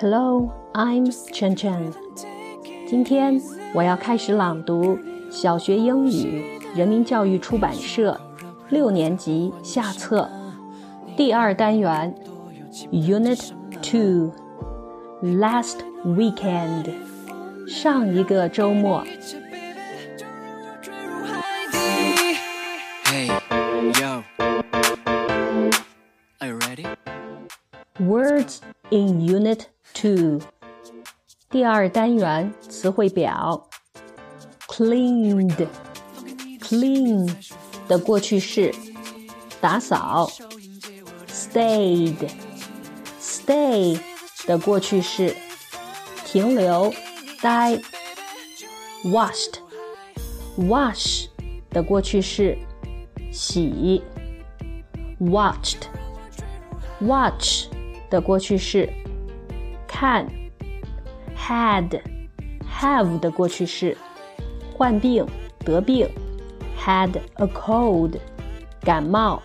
Hello, I'm Chen Chen。今天我要开始朗读小学英语人民教育出版社六年级下册第二单元 Unit Two Last Weekend 上一个周末。 Hey, yo. Are you ready? Words in Unit Two 第二单元词汇表 cleaned clean 的过去式打扫 stayed stay 的过去式停留待 washed wash 的过去式洗 watched watch 的过去式，看；had have 的过去式，患病得病；had a cold 感冒；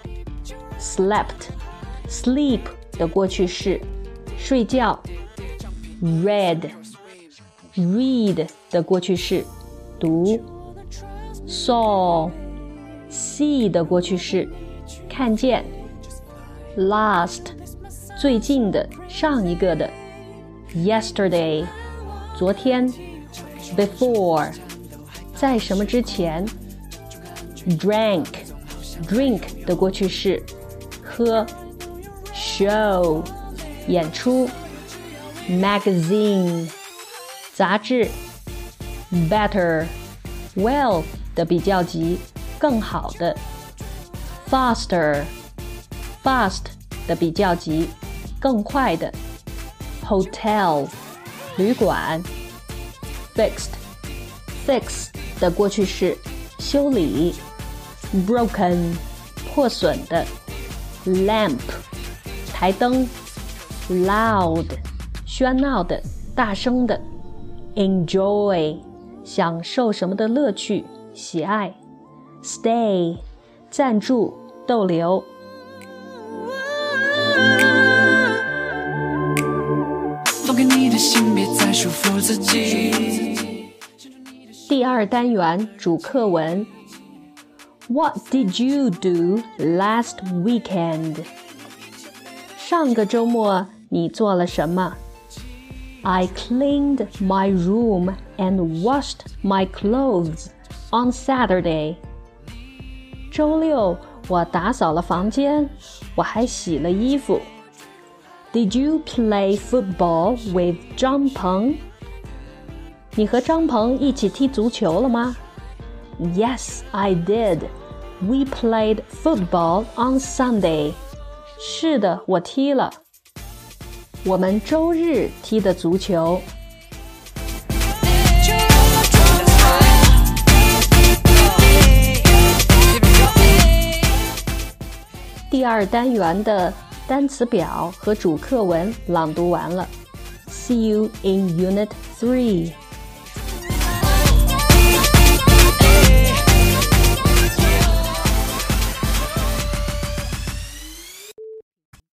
slept sleep 的过去式，睡觉；read read 的过去式，读；saw see 的过去式，看见。last 最近的上一个的 ，yesterday 昨天，before 在什么之前，drank drink 的过去式，喝，show 演出，magazine 杂志，better well 的比较级，更好的，faster。fast 的比较级，更快的 ；hotel 旅馆；fixed fix 的过去式修理；broken 破损的；lamp 台灯；loud 喧闹的、大声的；enjoy 享受什么的乐趣、喜爱；stay 暂住、逗留。的心，别再束缚自己。第二单元主课文。What did you do last weekend？上个周末你做了什么？I cleaned my room and washed my clothes on Saturday。周六我打扫了房间，我还洗了衣服。 Did you play football with 张鹏？你和张鹏一起踢足球了吗？Yes, I did. We played football on Sunday. 是的，我踢了。我们周日踢的足球。第二单元的 单词表和主课文朗读完了。See you in Unit Three.